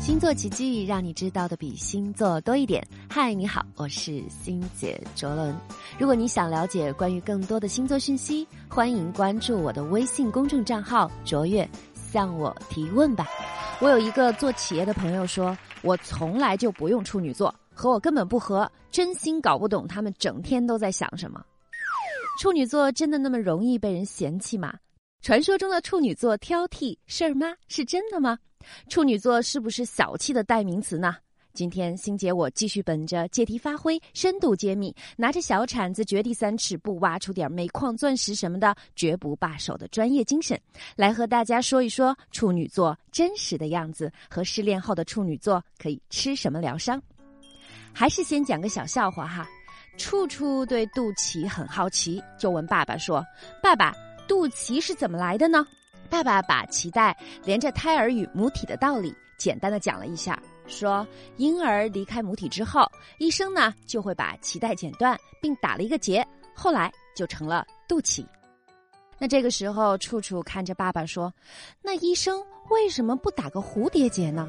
星座奇迹，让你知道的比星座多一点。嗨，你好，我是星姐卓伦。如果你想了解关于更多的星座讯息，欢迎关注我的微信公众账号“卓越”，向我提问吧。我有一个做企业的朋友说，我从来就不用处女座，和我根本不合，真心搞不懂他们整天都在想什么。处女座真的那么容易被人嫌弃吗？传说中的处女座挑剔事儿妈是真的吗？处女座是不是小气的代名词呢？今天星姐我继续本着借题发挥、深度揭秘，拿着小铲子掘地三尺，不挖出点煤矿、钻石什么的，绝不罢手的专业精神，来和大家说一说处女座真实的样子和失恋后的处女座可以吃什么疗伤。还是先讲个小笑话哈。处处对肚脐很好奇，就问爸爸说：“爸爸，肚脐是怎么来的呢？”爸爸把脐带连着胎儿与母体的道理简单的讲了一下，说婴儿离开母体之后，医生呢就会把脐带剪断，并打了一个结，后来就成了肚脐。那这个时候，处处看着爸爸说：“那医生为什么不打个蝴蝶结呢？”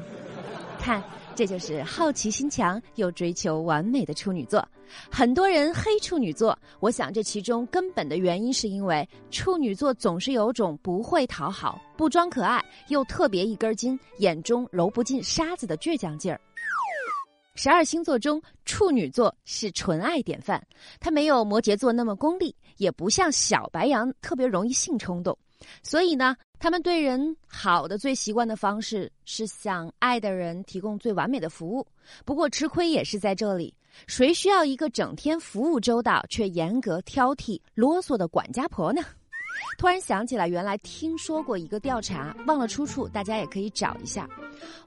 看。这就是好奇心强又追求完美的处女座。很多人黑处女座，我想这其中根本的原因是因为处女座总是有种不会讨好、不装可爱，又特别一根筋，眼中揉不进沙子的倔强劲儿。十二星座中，处女座是纯爱典范，他没有摩羯座那么功利，也不像小白羊特别容易性冲动。所以呢，他们对人好的最习惯的方式是向爱的人提供最完美的服务。不过吃亏也是在这里，谁需要一个整天服务周到却严格挑剔、啰嗦的管家婆呢？突然想起来，原来听说过一个调查，忘了出处，大家也可以找一下。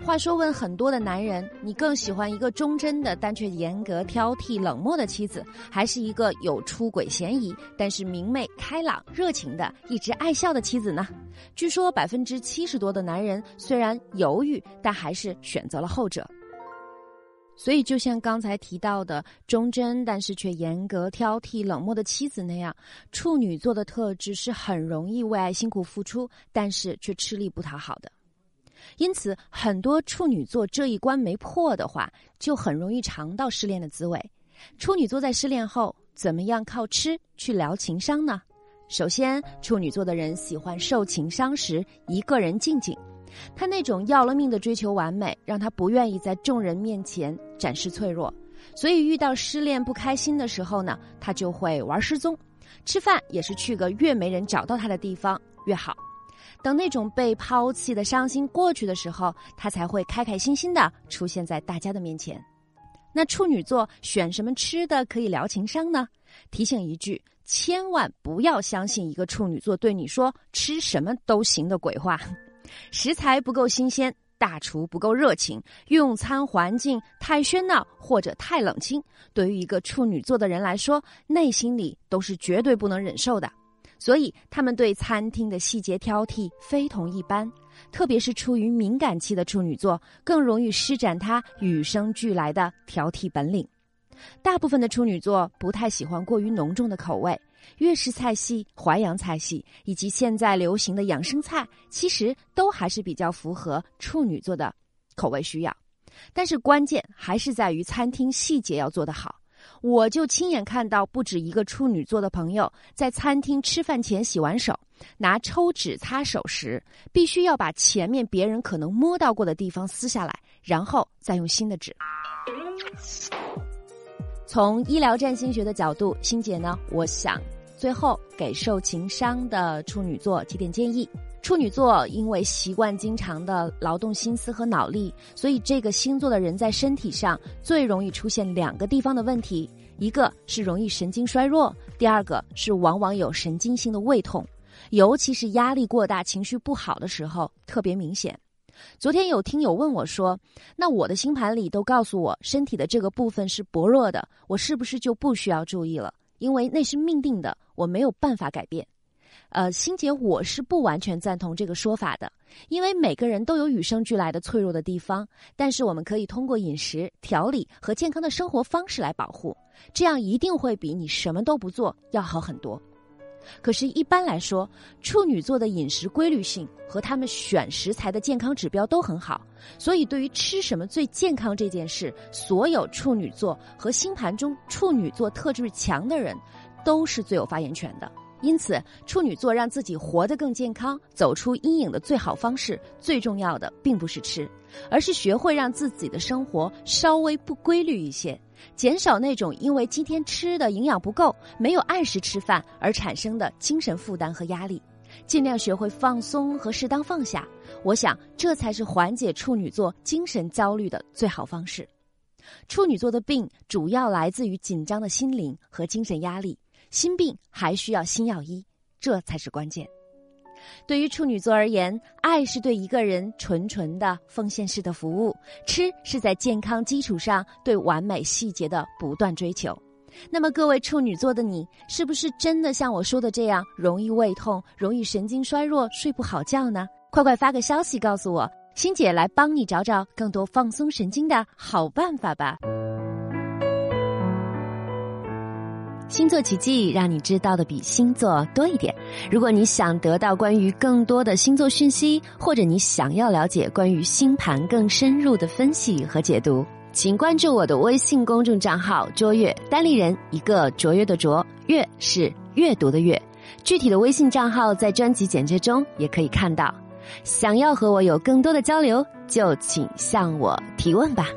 话说，问很多的男人，你更喜欢一个忠贞的但却严格挑剔、冷漠的妻子，还是一个有出轨嫌疑但是明媚、开朗、热情的、一直爱笑的妻子呢？据说百分之七十多的男人虽然犹豫，但还是选择了后者。所以，就像刚才提到的忠贞但是却严格挑剔、冷漠的妻子那样，处女座的特质是很容易为爱辛苦付出，但是却吃力不讨好的。因此，很多处女座这一关没破的话，就很容易尝到失恋的滋味。处女座在失恋后，怎么样靠吃去疗情伤呢？首先，处女座的人喜欢受情伤时一个人静静。他那种要了命的追求完美，让他不愿意在众人面前展示脆弱，所以遇到失恋不开心的时候呢，他就会玩失踪，吃饭也是去个越没人找到他的地方越好。等那种被抛弃的伤心过去的时候，他才会开开心心的出现在大家的面前。那处女座选什么吃的可以疗情伤呢？提醒一句，千万不要相信一个处女座对你说吃什么都行的鬼话。食材不够新鲜，大厨不够热情，用餐环境太喧闹或者太冷清，对于一个处女座的人来说，内心里都是绝对不能忍受的。所以，他们对餐厅的细节挑剔非同一般，特别是处于敏感期的处女座，更容易施展他与生俱来的挑剔本领。大部分的处女座不太喜欢过于浓重的口味。粤式菜系、淮扬菜系以及现在流行的养生菜，其实都还是比较符合处女座的口味需要。但是关键还是在于餐厅细节要做得好。我就亲眼看到不止一个处女座的朋友在餐厅吃饭前洗完手，拿抽纸擦手时，必须要把前面别人可能摸到过的地方撕下来，然后再用新的纸。从医疗占星学的角度，欣姐呢，我想。最后，给受情伤的处女座提点建议：处女座因为习惯经常的劳动心思和脑力，所以这个星座的人在身体上最容易出现两个地方的问题，一个是容易神经衰弱，第二个是往往有神经性的胃痛，尤其是压力过大、情绪不好的时候特别明显。昨天有听友问我说：“那我的星盘里都告诉我身体的这个部分是薄弱的，我是不是就不需要注意了？”因为那是命定的，我没有办法改变。呃，欣姐，我是不完全赞同这个说法的。因为每个人都有与生俱来的脆弱的地方，但是我们可以通过饮食调理和健康的生活方式来保护，这样一定会比你什么都不做要好很多。可是，一般来说，处女座的饮食规律性和他们选食材的健康指标都很好，所以对于吃什么最健康这件事，所有处女座和星盘中处女座特质强的人，都是最有发言权的。因此，处女座让自己活得更健康、走出阴影的最好方式，最重要的并不是吃，而是学会让自己的生活稍微不规律一些，减少那种因为今天吃的营养不够、没有按时吃饭而产生的精神负担和压力，尽量学会放松和适当放下。我想，这才是缓解处女座精神焦虑的最好方式。处女座的病主要来自于紧张的心灵和精神压力。心病还需要心药医，这才是关键。对于处女座而言，爱是对一个人纯纯的奉献式的服务，吃是在健康基础上对完美细节的不断追求。那么，各位处女座的你，是不是真的像我说的这样，容易胃痛，容易神经衰弱，睡不好觉呢？快快发个消息告诉我，欣姐来帮你找找更多放松神经的好办法吧。星座奇迹让你知道的比星座多一点。如果你想得到关于更多的星座讯息，或者你想要了解关于星盘更深入的分析和解读，请关注我的微信公众账号“卓越”，单立人一个卓越的卓，越是阅读的阅。具体的微信账号在专辑简介中也可以看到。想要和我有更多的交流，就请向我提问吧。